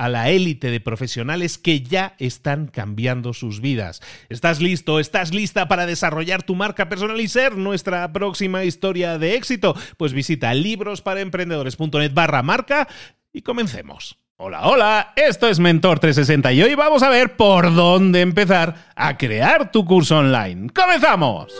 a la élite de profesionales que ya están cambiando sus vidas. ¿Estás listo? ¿Estás lista para desarrollar tu marca personal y ser nuestra próxima historia de éxito? Pues visita librosparaemprendedores.net barra marca y comencemos. Hola, hola, esto es Mentor 360 y hoy vamos a ver por dónde empezar a crear tu curso online. ¡Comenzamos!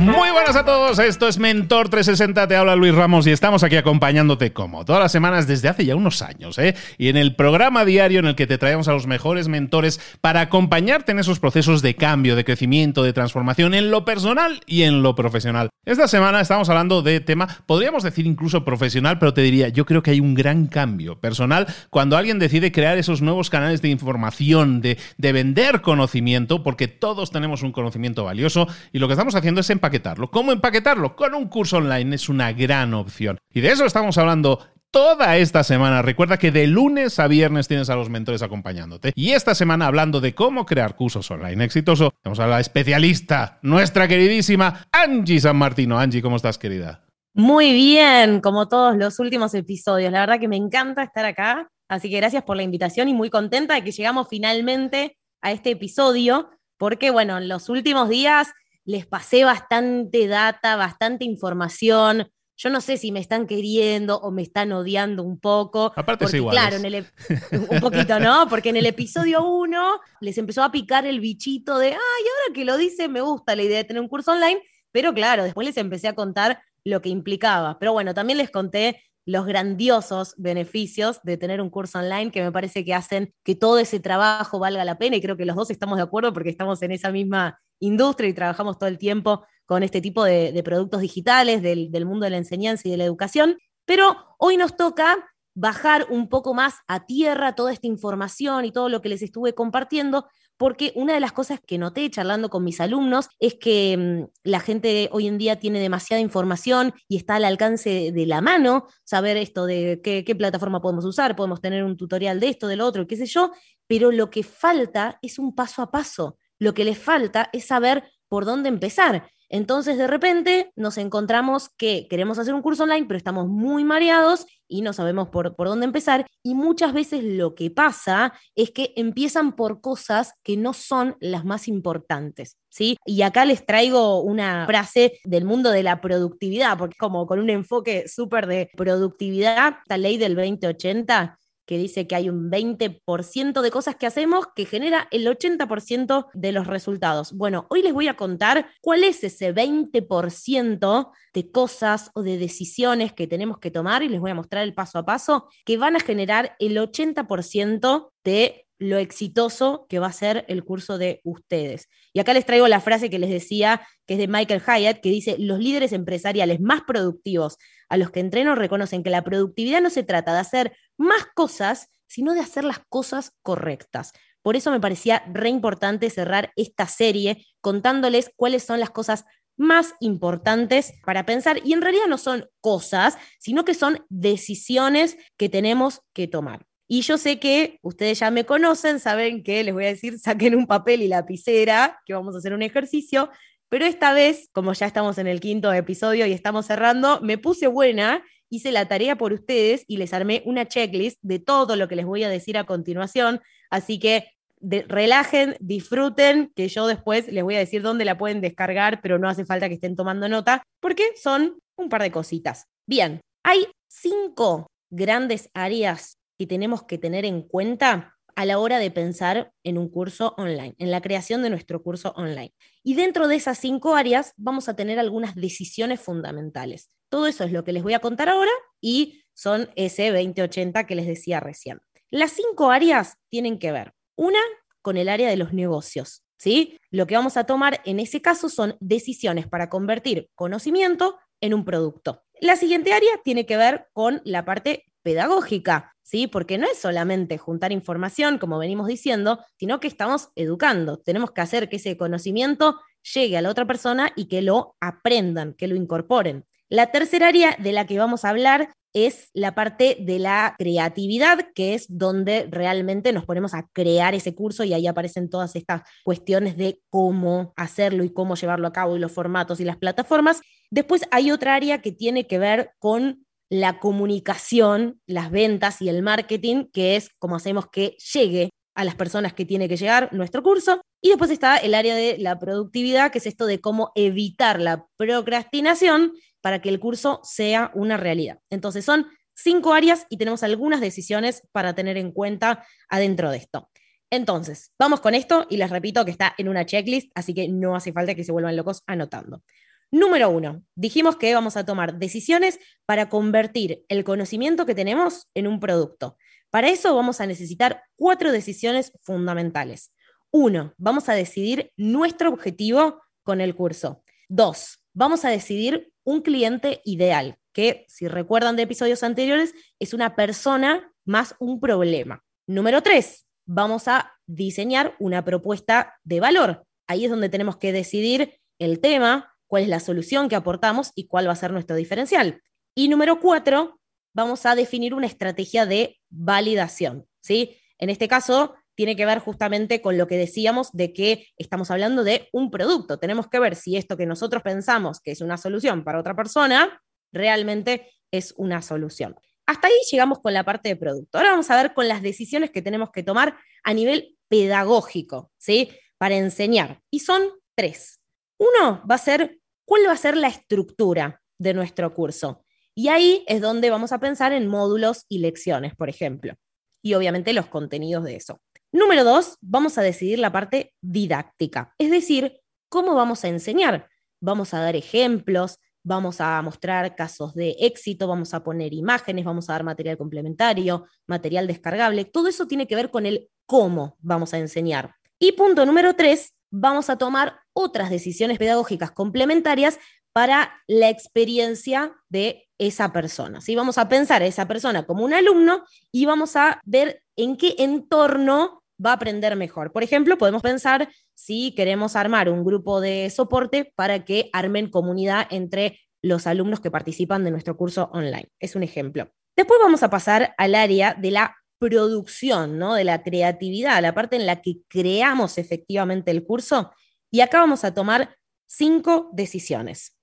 Muy buenas a todos, esto es Mentor 360, te habla Luis Ramos y estamos aquí acompañándote como todas las semanas desde hace ya unos años, ¿eh? Y en el programa diario en el que te traemos a los mejores mentores para acompañarte en esos procesos de cambio, de crecimiento, de transformación en lo personal y en lo profesional. Esta semana estamos hablando de tema, podríamos decir incluso profesional, pero te diría, yo creo que hay un gran cambio personal cuando alguien decide crear esos nuevos canales de información, de, de vender conocimiento, porque todos tenemos un conocimiento valioso y lo que estamos haciendo es empaquetar empaquetarlo. ¿Cómo empaquetarlo? Con un curso online es una gran opción. Y de eso estamos hablando toda esta semana. Recuerda que de lunes a viernes tienes a los mentores acompañándote. Y esta semana hablando de cómo crear cursos online exitoso, tenemos a la especialista, nuestra queridísima Angie San Martino. Angie, ¿cómo estás, querida? Muy bien, como todos los últimos episodios. La verdad que me encanta estar acá. Así que gracias por la invitación y muy contenta de que llegamos finalmente a este episodio, porque bueno, en los últimos días les pasé bastante data, bastante información. Yo no sé si me están queriendo o me están odiando un poco. Aparte porque, igual. Claro, en el, un poquito, ¿no? Porque en el episodio 1 les empezó a picar el bichito de, ay, ahora que lo dice, me gusta la idea de tener un curso online. Pero claro, después les empecé a contar lo que implicaba. Pero bueno, también les conté los grandiosos beneficios de tener un curso online que me parece que hacen que todo ese trabajo valga la pena y creo que los dos estamos de acuerdo porque estamos en esa misma industria y trabajamos todo el tiempo con este tipo de, productos digitales del, del mundo de la enseñanza y de la educación. Pero hoy nos toca bajar un poco más a tierra toda esta información y todo lo que les estuve compartiendo, porque una de las cosas que noté charlando con mis alumnos es que mm, la gente hoy en día tiene demasiada información y está al alcance de la mano saber esto de qué, qué plataforma podemos usar, podemos tener un tutorial de esto, de lo otro, qué sé yo, pero lo que falta es un paso a paso. Lo que les falta es saber por dónde empezar. Entonces, de repente, nos encontramos que queremos hacer un curso online, pero estamos muy mareados y no sabemos por, por, dónde empezar. Y muchas veces lo que pasa es que empiezan por cosas que no son las más importantes. ¿sí? Y acá les traigo una frase del mundo de la productividad, porque como con un enfoque súper de productividad, la ley del 2080 que dice que hay un 20% de cosas que hacemos que genera el 80% de los resultados. Bueno, hoy les voy a contar cuál es ese 20% de cosas o de decisiones que tenemos que tomar y les voy a mostrar el paso a paso que van a generar el 80% de lo exitoso que va a ser el curso de ustedes. Y acá les traigo la frase que les decía, que es de Michael Hyatt, que dice, los líderes empresariales más productivos a los que entreno reconocen que la productividad no se trata de hacer más cosas, sino de hacer las cosas correctas. Por eso me parecía re importante cerrar esta serie contándoles cuáles son las cosas más importantes para pensar. Y en realidad no son cosas, sino que son decisiones que tenemos que tomar. Y yo sé que ustedes ya me conocen, saben que les voy a decir, saquen un papel y lapicera, que vamos a hacer un ejercicio, pero esta vez, como ya estamos en el quinto episodio y estamos cerrando, me puse buena, hice la tarea por ustedes y les armé una checklist de todo lo que les voy a decir a continuación. Así que relajen, disfruten, que yo después les voy a decir dónde la pueden descargar, pero no hace falta que estén tomando nota, porque son un par de cositas. Bien, hay cinco grandes áreas que tenemos que tener en cuenta a la hora de pensar en un curso online, en la creación de nuestro curso online. Y dentro de esas cinco áreas vamos a tener algunas decisiones fundamentales. Todo eso es lo que les voy a contar ahora y son ese 2080 que les decía recién. Las cinco áreas tienen que ver una, con el área de los negocios. ¿sí? Lo que vamos a tomar en ese caso son decisiones para convertir conocimiento en un producto. La siguiente área tiene que ver con la parte pedagógica, ¿sí? Porque no es solamente juntar información, como venimos diciendo, sino que estamos educando. Tenemos que hacer que ese conocimiento llegue a la otra persona y que lo aprendan, que lo incorporen. La tercera área de la que vamos a hablar es la parte de la creatividad, que es donde realmente nos ponemos a crear ese curso y ahí aparecen todas estas cuestiones de cómo hacerlo y cómo llevarlo a cabo y los formatos y las plataformas. Después hay otra área que tiene que ver con la comunicación, las ventas y el marketing, que es cómo hacemos que llegue a las personas que tiene que llegar nuestro curso. Y después está el área de la productividad, que es esto de cómo evitar la procrastinación para que el curso sea una realidad. Entonces son cinco áreas y tenemos algunas decisiones para tener en cuenta adentro de esto. Entonces, vamos con esto y les repito que está en una checklist, así que no hace falta que se vuelvan locos anotando. Número uno, dijimos que vamos a tomar decisiones para convertir el conocimiento que tenemos en un producto. Para eso vamos a necesitar cuatro decisiones fundamentales. Uno, vamos a decidir nuestro objetivo con el curso. Dos, vamos a decidir un cliente ideal, que si recuerdan de episodios anteriores, es una persona más un problema. Número tres, vamos a diseñar una propuesta de valor. Ahí es donde tenemos que decidir el tema, cuál es la solución que aportamos y cuál va a ser nuestro diferencial. Y número cuatro, vamos a definir una estrategia de validación. ¿sí? En este caso, tiene que ver justamente con lo que decíamos de que estamos hablando de un producto. Tenemos que ver si esto que nosotros pensamos que es una solución para otra persona, realmente es una solución. Hasta ahí llegamos con la parte de producto. Ahora vamos a ver con las decisiones que tenemos que tomar a nivel pedagógico, ¿sí? Para enseñar. Y son tres. Uno va a ser cuál va a ser la estructura de nuestro curso. Y ahí es donde vamos a pensar en módulos y lecciones, por ejemplo. Y obviamente los contenidos de eso. Número dos, vamos a decidir la parte didáctica, es decir, cómo vamos a enseñar. Vamos a dar ejemplos, vamos a mostrar casos de éxito, vamos a poner imágenes, vamos a dar material complementario, material descargable. Todo eso tiene que ver con el cómo vamos a enseñar. Y punto número tres, vamos a tomar otras decisiones pedagógicas complementarias para la experiencia de esa persona. ¿sí? Vamos a pensar a esa persona como un alumno y vamos a ver en qué entorno va a aprender mejor. Por ejemplo, podemos pensar si queremos armar un grupo de soporte para que armen comunidad entre los alumnos que participan de nuestro curso online. Es un ejemplo. Después vamos a pasar al área de la producción, ¿no? de la creatividad, la parte en la que creamos efectivamente el curso. Y acá vamos a tomar cinco decisiones.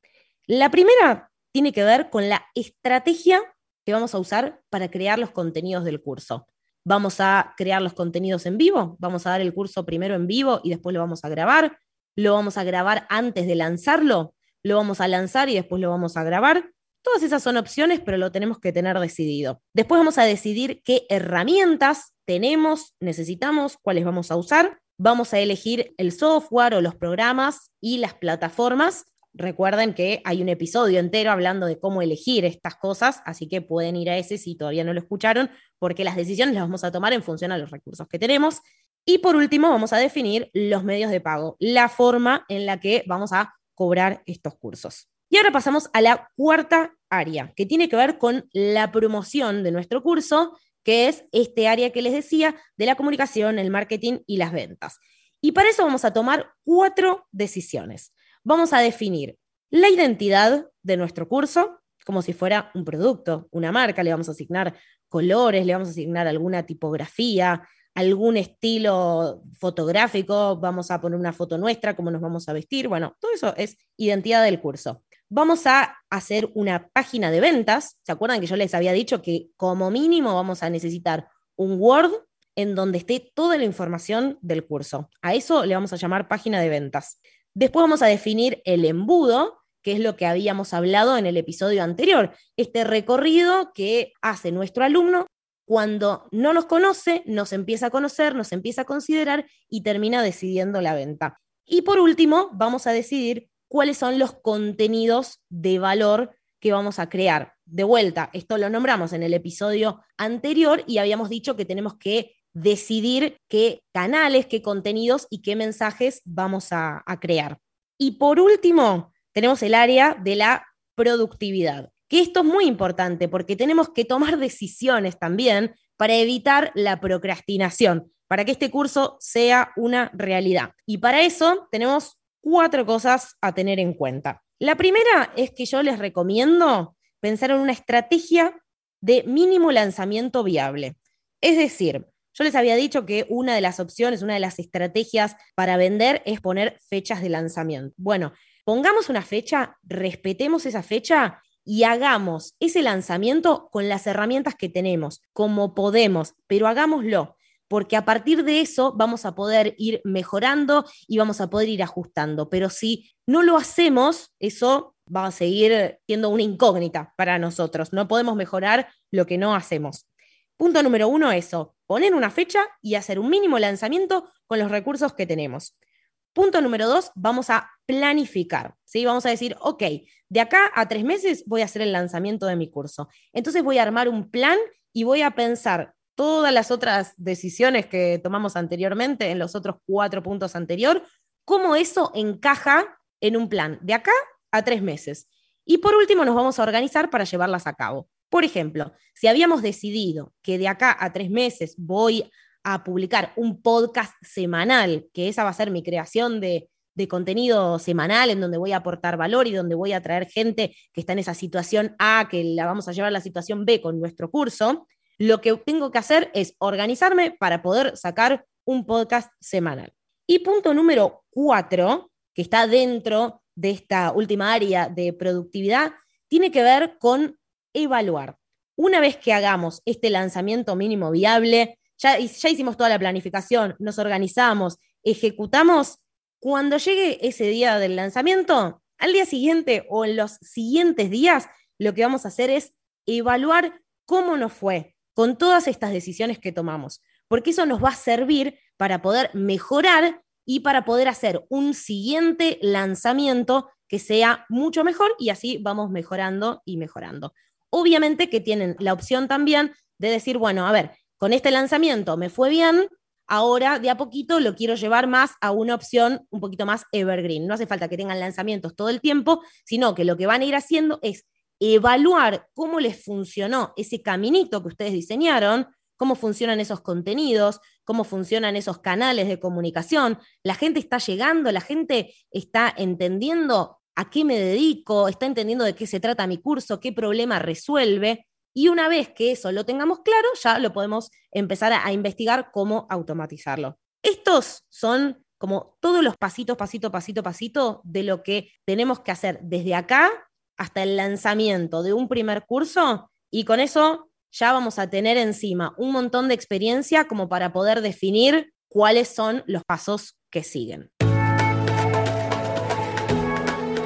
La primera tiene que ver con la estrategia que vamos a usar para crear los contenidos del curso. Vamos a crear los contenidos en vivo, vamos a dar el curso primero en vivo y después lo vamos a grabar, lo vamos a grabar antes de lanzarlo, lo vamos a lanzar y después lo vamos a grabar. Todas esas son opciones, pero lo tenemos que tener decidido. Después vamos a decidir qué herramientas tenemos, necesitamos, cuáles vamos a usar. Vamos a elegir el software o los programas y las plataformas Recuerden que hay un episodio entero hablando de cómo elegir estas cosas, así que pueden ir a ese si todavía no lo escucharon, porque las decisiones las vamos a tomar en función a los recursos que tenemos. Y por último, vamos a definir los medios de pago, la forma en la que vamos a cobrar estos cursos. Y ahora pasamos a la cuarta área, que tiene que ver con la promoción de nuestro curso, que es este área que les decía de la comunicación, el marketing y las ventas. Y para eso vamos a tomar cuatro decisiones. Vamos a definir la identidad de nuestro curso, como si fuera un producto, una marca, le vamos a asignar colores, le vamos a asignar alguna tipografía, algún estilo fotográfico, vamos a poner una foto nuestra, cómo nos vamos a vestir, bueno, todo eso es identidad del curso. Vamos a hacer una página de ventas, ¿se acuerdan que yo les había dicho que como mínimo vamos a necesitar un Word en donde esté toda la información del curso? A eso le vamos a llamar página de ventas. Después vamos a definir el embudo, que es lo que habíamos hablado en el episodio anterior, este recorrido que hace nuestro alumno cuando no nos conoce, nos empieza a conocer, nos empieza a considerar y termina decidiendo la venta. Y por último, vamos a decidir cuáles son los contenidos de valor que vamos a crear. De vuelta, esto lo nombramos en el episodio anterior y habíamos dicho que tenemos que decidir qué canales, qué contenidos y qué mensajes vamos a, crear. Y por último, tenemos el área de la productividad que esto es muy importante porque tenemos que tomar decisiones también para evitar la procrastinación, para que este curso sea una realidad. Y para eso tenemos cuatro cosas a tener en cuenta. La primera es que yo les recomiendo pensar en una estrategia de mínimo lanzamiento viable. Es decir, yo les había dicho que una de las opciones, una de las estrategias para vender es poner fechas de lanzamiento. Bueno, pongamos una fecha, respetemos esa fecha y hagamos ese lanzamiento con las herramientas que tenemos, como podemos, pero hagámoslo, porque a partir de eso vamos a poder ir mejorando y vamos a poder ir ajustando. Pero si no lo hacemos, eso va a seguir siendo una incógnita para nosotros. No podemos mejorar lo que no hacemos. Punto número uno, eso, poner una fecha y hacer un mínimo lanzamiento con los recursos que tenemos. Punto número dos, vamos a planificar, ¿sí? Vamos a decir, ok, de acá a tres meses voy a hacer el lanzamiento de mi curso. Entonces voy a armar un plan y voy a pensar todas las otras decisiones que tomamos anteriormente en los otros cuatro puntos anteriores, cómo eso encaja en un plan de acá a tres meses. Y por último, nos vamos a organizar para llevarlas a cabo. Por ejemplo, si habíamos decidido que de acá a tres meses voy a publicar un podcast semanal, que esa va a ser mi creación de, contenido semanal en donde voy a aportar valor y donde voy a traer gente que está en esa situación A, que la vamos a llevar a la situación B con nuestro curso, lo que tengo que hacer es organizarme para poder sacar un podcast semanal. Y punto número cuatro, que está dentro de esta última área de productividad, tiene que ver con evaluar. Una vez que hagamos este lanzamiento mínimo viable, ya, hicimos toda la planificación, nos organizamos, ejecutamos, cuando llegue ese día del lanzamiento, al día siguiente o en los siguientes días, lo que vamos a hacer es evaluar cómo nos fue con todas estas decisiones que tomamos, porque eso nos va a servir para poder mejorar y para poder hacer un siguiente lanzamiento que sea mucho mejor y así vamos mejorando y mejorando. Obviamente que tienen la opción también de decir, bueno, a ver, con este lanzamiento me fue bien, ahora de a poquito lo quiero llevar más a una opción un poquito más evergreen. No hace falta que tengan lanzamientos todo el tiempo, sino que lo que van a ir haciendo es evaluar cómo les funcionó ese caminito que ustedes diseñaron, cómo funcionan esos contenidos, cómo funcionan esos canales de comunicación. La gente está llegando, la gente está entendiendo a qué me dedico, está entendiendo de qué se trata mi curso, qué problema resuelve. Y una vez que eso lo tengamos claro, ya lo podemos empezar a, investigar cómo automatizarlo. Estos son como todos los pasitos, pasito, pasito, pasito de lo que tenemos que hacer desde acá hasta el lanzamiento de un primer curso y con eso ya vamos a tener encima un montón de experiencia como para poder definir cuáles son los pasos que siguen.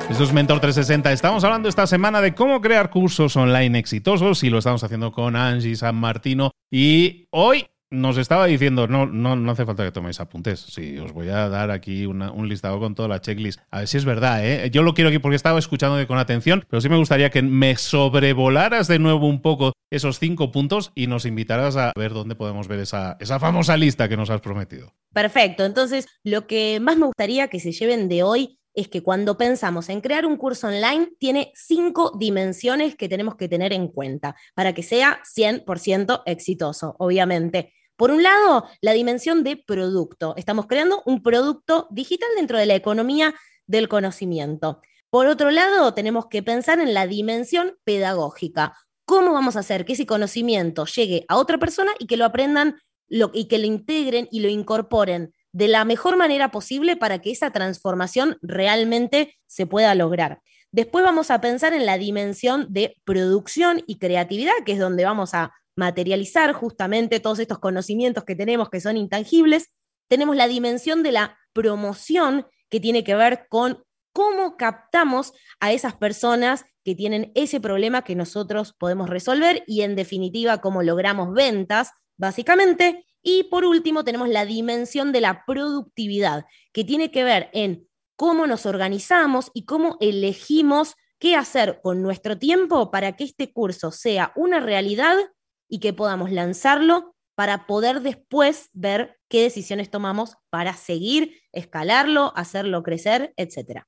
Esto es Mentor 360. Estamos hablando esta semana de cómo crear cursos online exitosos y lo estamos haciendo con Angie San Martino. Y hoy nos estaba diciendo, no, no, no hace falta que toméis apuntes. Sí, os voy a dar aquí un listado con toda la checklist. A ver si es verdad, ¿eh? Yo lo quiero aquí porque estaba escuchando con atención, pero sí me gustaría que me sobrevolaras de nuevo un poco esos cinco puntos y nos invitaras a ver dónde podemos ver esa, esa famosa lista que nos has prometido. Perfecto. Entonces, lo que más me gustaría que se lleven de hoy es que cuando pensamos en crear un curso online, tiene cinco dimensiones que tenemos que tener en cuenta para que sea 100% exitoso, obviamente. Por un lado, la dimensión de producto. Estamos creando un producto digital dentro de la economía del conocimiento. Por otro lado, tenemos que pensar en la dimensión pedagógica. ¿Cómo vamos a hacer que ese conocimiento llegue a otra persona y que lo aprendan y que lo integren y lo incorporen de la mejor manera posible para que esa transformación realmente se pueda lograr? Después vamos a pensar en la dimensión de producción y creatividad, que es donde vamos a materializar justamente todos estos conocimientos que tenemos que son intangibles. Tenemos la dimensión de la promoción, que tiene que ver con cómo captamos a esas personas que tienen ese problema que nosotros podemos resolver y en definitiva cómo logramos ventas, básicamente. Y por último tenemos la dimensión de la productividad, que tiene que ver en cómo nos organizamos y cómo elegimos qué hacer con nuestro tiempo para que este curso sea una realidad y que podamos lanzarlo para poder después ver qué decisiones tomamos para seguir, escalarlo, hacerlo crecer, etc.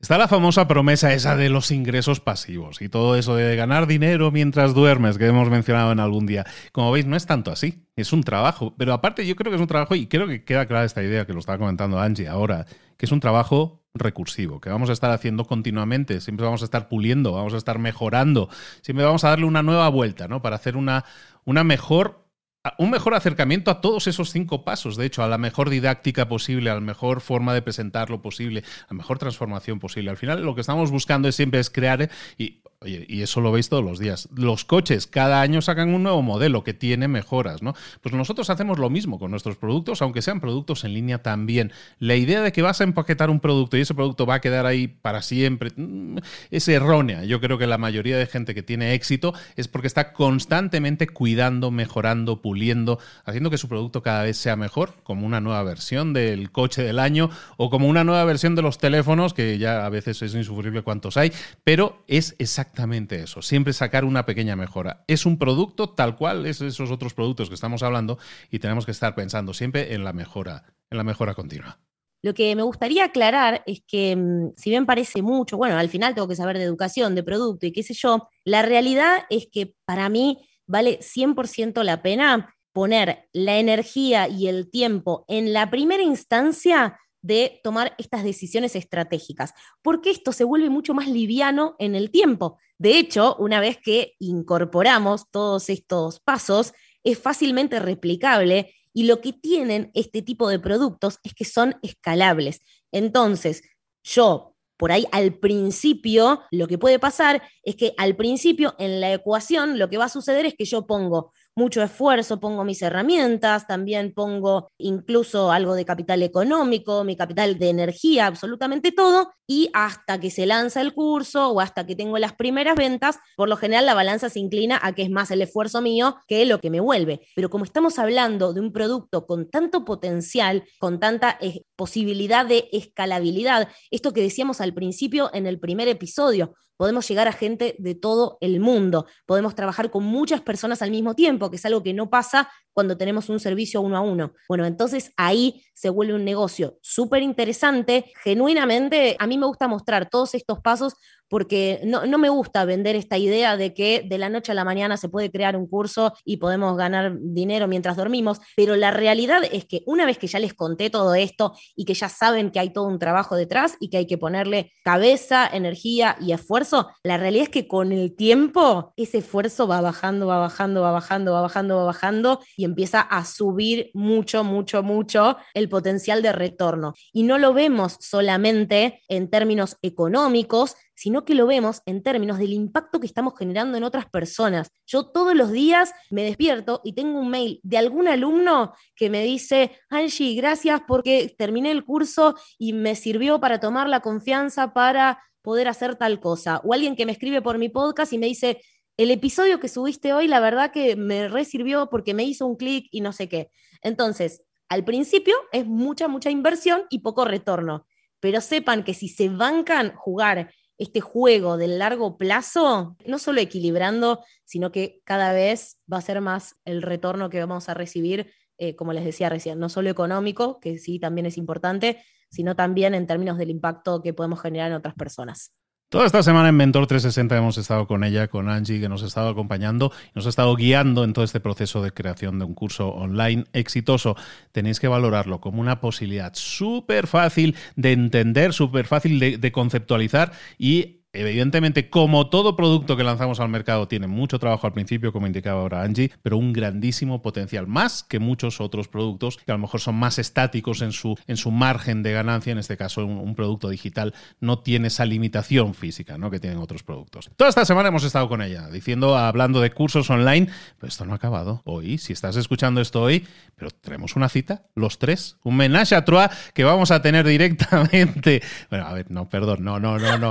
Está la famosa promesa esa de los ingresos pasivos y todo eso de ganar dinero mientras duermes que hemos mencionado en algún día. Como veis, no es tanto así, es un trabajo. Pero aparte yo creo que es un trabajo, y creo que queda clara esta idea que lo estaba comentando Angie ahora, que es un trabajo recursivo, que vamos a estar haciendo continuamente, siempre vamos a estar puliendo, vamos a estar mejorando, siempre vamos a darle una nueva vuelta, ¿no? Para hacer una, una mejor un mejor acercamiento a todos esos cinco pasos, de hecho, a la mejor didáctica posible, a la mejor forma de presentarlo posible, a la mejor transformación posible. Al final lo que estamos buscando es siempre es crear, y Oye, y eso lo veis todos los días. Los coches cada año sacan un nuevo modelo que tiene mejoras, ¿no? Pues nosotros hacemos lo mismo con nuestros productos, aunque sean productos en línea también. La idea de que vas a empaquetar un producto y ese producto va a quedar ahí para siempre mm, es errónea. Yo creo que la mayoría de gente que tiene éxito es porque está constantemente cuidando, mejorando, puliendo, haciendo que su producto cada vez sea mejor, como una nueva versión del coche del año o como una nueva versión de los teléfonos, que ya a veces es insufrible cuántos hay, pero es exactamente exactamente eso, siempre sacar una pequeña mejora. Es un producto tal cual es esos otros productos que estamos hablando y tenemos que estar pensando siempre en la mejora, en la mejora continua. Lo que me gustaría aclarar es que, mm, si bien parece mucho, bueno, al final tengo que saber de educación, de producto y qué sé yo, la realidad es que para mí vale 100% la pena poner la energía y el tiempo en la primera instancia de tomar estas decisiones estratégicas, porque esto se vuelve mucho más liviano en el tiempo. De hecho, una vez que incorporamos todos estos pasos, es fácilmente replicable y lo que tienen este tipo de productos es que son escalables. Entonces, yo por ahí al principio, lo que puede pasar es que al principio en la ecuación lo que va a suceder es que yo pongo mucho esfuerzo, pongo mis herramientas, también pongo incluso algo de capital económico, mi capital de energía, absolutamente todo, y hasta que se lanza el curso o hasta que tengo las primeras ventas, por lo general la balanza se inclina a que es más el esfuerzo mío que lo que me vuelve. Pero como estamos hablando de un producto con tanto potencial, con tanta eh, posibilidad de escalabilidad, esto que decíamos al principio en el primer episodio, podemos llegar a gente de todo el mundo, podemos trabajar con muchas personas al mismo tiempo, que es algo que no pasa cuando tenemos un servicio uno a uno. Bueno, entonces ahí se vuelve un negocio súper interesante. Genuinamente, a mí me gusta mostrar todos estos pasos porque no, me gusta vender esta idea de que de la noche a la mañana se puede crear un curso y podemos ganar dinero mientras dormimos, pero la realidad es que una vez que ya les conté todo esto y que ya saben que hay todo un trabajo detrás y que hay que ponerle cabeza, energía y esfuerzo, la realidad es que con el tiempo ese esfuerzo va bajando, va bajando, va bajando, va bajando, va bajando empieza a subir mucho, mucho, mucho el potencial de retorno. Y no lo vemos solamente en términos económicos, sino que lo vemos en términos del impacto que estamos generando en otras personas. Yo todos los días me despierto y tengo un mail de algún alumno que me dice, Angie, gracias porque terminé el curso y me sirvió para tomar la confianza para poder hacer tal cosa. O alguien que me escribe por mi podcast y me dice, el episodio que subiste hoy, la verdad que me resirvió porque me hizo un clic y no sé qué. Entonces, al principio es mucha, mucha inversión y poco retorno. Pero sepan que si se bancan jugar este juego del largo plazo, no solo equilibrando, sino que cada vez va a ser más el retorno que vamos a recibir, eh, como les decía recién, no solo económico, que sí también es importante, sino también en términos del impacto que podemos generar en otras personas. Toda esta semana en Mentor 360 hemos estado con ella, con Angie, que nos ha estado acompañando y nos ha estado guiando en todo este proceso de creación de un curso online exitoso. Tenéis que valorarlo como una posibilidad súper fácil de entender, súper fácil de, de conceptualizar y Evidentemente, como todo producto que lanzamos al mercado, tiene mucho trabajo al principio, como indicaba ahora Angie, pero un grandísimo potencial, más que muchos otros productos que a lo mejor son más estáticos en su, en su margen de ganancia. En este caso, un, producto digital no tiene esa limitación física ¿no? que tienen otros productos. Toda esta semana hemos estado con ella, diciendo, hablando de cursos online, pero esto no ha acabado. Hoy, si estás escuchando esto hoy, pero tenemos una cita, los tres, un menage a trois que vamos a tener directamente. Bueno, a ver, no, perdón, no, no, no, no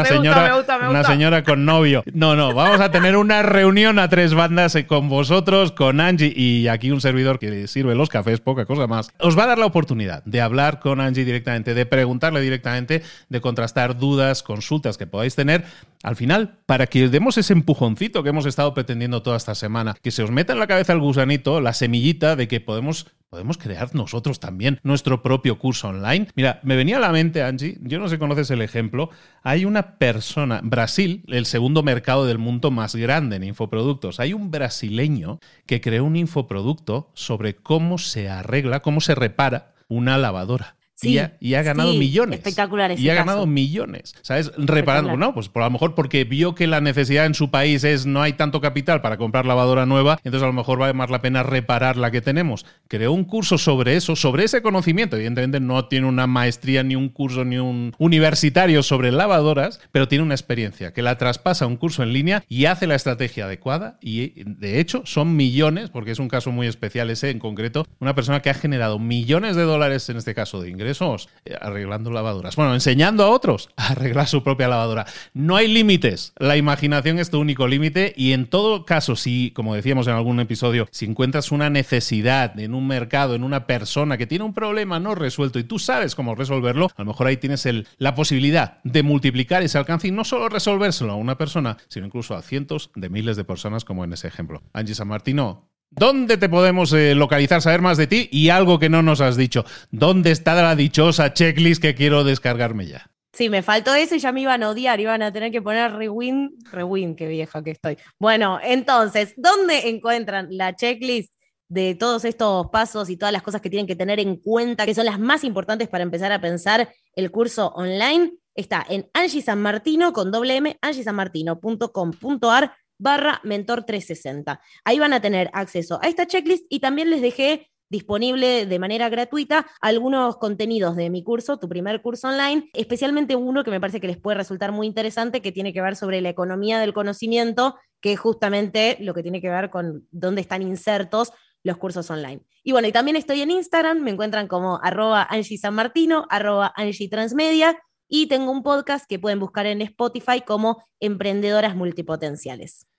una señora, una señora con novio. No, no, vamos a tener una reunión a tres bandas eh, con vosotros, con Angie y aquí un servidor que sirve los cafés, poca cosa más. Os va a dar la oportunidad de hablar con Angie directamente, de preguntarle directamente, de contrastar dudas, consultas que podáis tener. Al final, para que os demos ese empujoncito que hemos estado pretendiendo toda esta semana, que se os meta en la cabeza el gusanito, la semillita de que podemos podemos crear nosotros también nuestro propio curso online. Mira, me venía a la mente, Angie, yo no sé conoces el ejemplo, hay una persona, Brasil, el segundo mercado del mundo más grande en infoproductos, hay un brasileño que creó un infoproducto sobre cómo se arregla, cómo se repara una lavadora y, ha, ganado millones. Espectacular Y ha ganado millones. ¿Sabes? Reparando, ¿no? Pues por a lo mejor porque vio que la necesidad en su país es no hay tanto capital para comprar lavadora nueva, entonces a lo mejor vale más la pena reparar la que tenemos. Creó un curso sobre eso, sobre ese conocimiento. Evidentemente no tiene una maestría, ni un curso, ni un universitario sobre lavadoras, pero tiene una experiencia que la traspasa a un curso en línea y hace la estrategia adecuada. Y de hecho son millones, porque es un caso muy especial ese en concreto, una persona que ha generado millones de dólares en este caso de ingresos somos eh, arreglando lavadoras. Bueno, enseñando a otros a arreglar su propia lavadora. No hay límites. La imaginación es tu único límite y en todo caso, si, como decíamos en algún episodio, si encuentras una necesidad en un mercado, en una persona que tiene un problema no resuelto y tú sabes cómo resolverlo, a lo mejor ahí tienes el, la posibilidad de multiplicar ese alcance y no solo resolvérselo a una persona, sino incluso a cientos de miles de personas como en ese ejemplo. Angie San Martino, ¿Dónde te podemos eh, localizar, saber más de ti? Y algo que no nos has dicho. ¿Dónde está la dichosa checklist que quiero descargarme ya? Sí, me faltó eso y ya me iban a odiar, iban a tener que poner rewind, rewind, qué vieja que estoy. Bueno, entonces, ¿dónde encuentran la checklist de todos estos pasos y todas las cosas que tienen que tener en cuenta, que son las más importantes para empezar a pensar el curso online? Está en Angie San Martino con doble M, angiesanmartino.com.ar barra mentor 360. Ahí van a tener acceso a esta checklist y también les dejé disponible de manera gratuita algunos contenidos de mi curso, tu primer curso online, especialmente uno que me parece que les puede resultar muy interesante, que tiene que ver sobre la economía del conocimiento, que es justamente lo que tiene que ver con dónde están insertos los cursos online. Y bueno, y también estoy en Instagram, me encuentran como arroba Angie San Martino, arroba Angie Transmedia, y tengo un podcast que pueden buscar en Spotify como Emprendedoras Multipotenciales.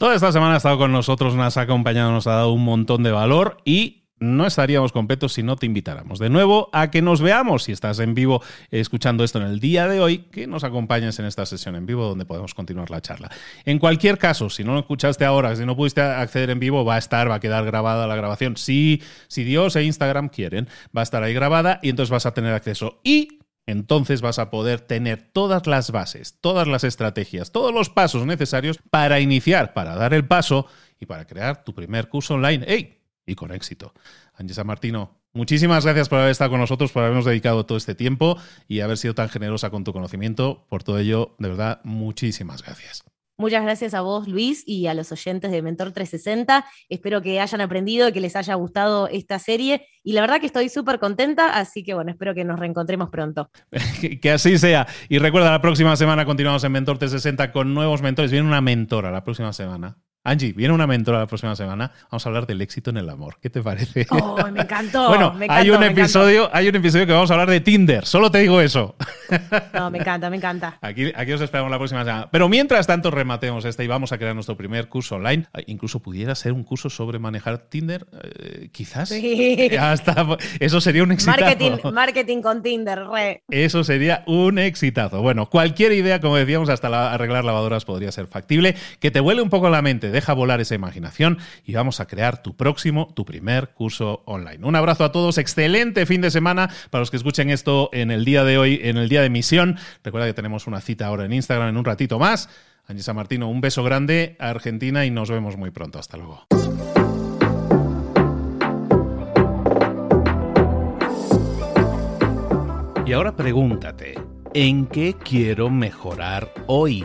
Toda esta semana ha estado con nosotros, nos ha acompañado, nos ha dado un montón de valor y no estaríamos completos si no te invitáramos de nuevo a que nos veamos. Si estás en vivo escuchando esto en el día de hoy, que nos acompañes en esta sesión en vivo donde podemos continuar la charla. En cualquier caso, si no lo escuchaste ahora, si no pudiste acceder en vivo, va a estar, va a quedar grabada la grabación. Si, si Dios e Instagram quieren, va a estar ahí grabada y entonces vas a tener acceso. Y entonces vas a poder tener todas las bases, todas las estrategias, todos los pasos necesarios para iniciar, para dar el paso y para crear tu primer curso online. ¡Ey! Y con éxito. Angesa Martino, muchísimas gracias por haber estado con nosotros, por habernos dedicado todo este tiempo y haber sido tan generosa con tu conocimiento. Por todo ello, de verdad, muchísimas gracias. Muchas gracias a vos, Luis, y a los oyentes de Mentor 360. Espero que hayan aprendido y que les haya gustado esta serie. Y la verdad que estoy súper contenta, así que bueno, espero que nos reencontremos pronto. que así sea. Y recuerda, la próxima semana continuamos en Mentor 360 con nuevos mentores. Viene una mentora la próxima semana. Angie, viene una mentora la próxima semana. Vamos a hablar del éxito en el amor. ¿Qué te parece? Oh, me encantó. bueno, me hay un episodio, hay un episodio que vamos a hablar de Tinder. Solo te digo eso. no, me encanta, me encanta. Aquí, aquí os esperamos la próxima semana. Pero mientras tanto rematemos este y vamos a crear nuestro primer curso online. Incluso pudiera ser un curso sobre manejar Tinder, eh, quizás. Sí. Hasta, eso sería un exitazo. Marketing, marketing con Tinder, re. Eso sería un exitazo. Bueno, cualquier idea, como decíamos, hasta arreglar lavadoras podría ser factible. Que te huele un poco la mente Deja volar esa imaginación y vamos a crear tu próximo, tu primer curso online. Un abrazo a todos, excelente fin de semana para los que escuchen esto en el día de hoy, en el día de emisión. Recuerda que tenemos una cita ahora en Instagram en un ratito más. Angie Martino, un beso grande a Argentina y nos vemos muy pronto. Hasta luego. Y ahora pregúntate, ¿en qué quiero mejorar hoy?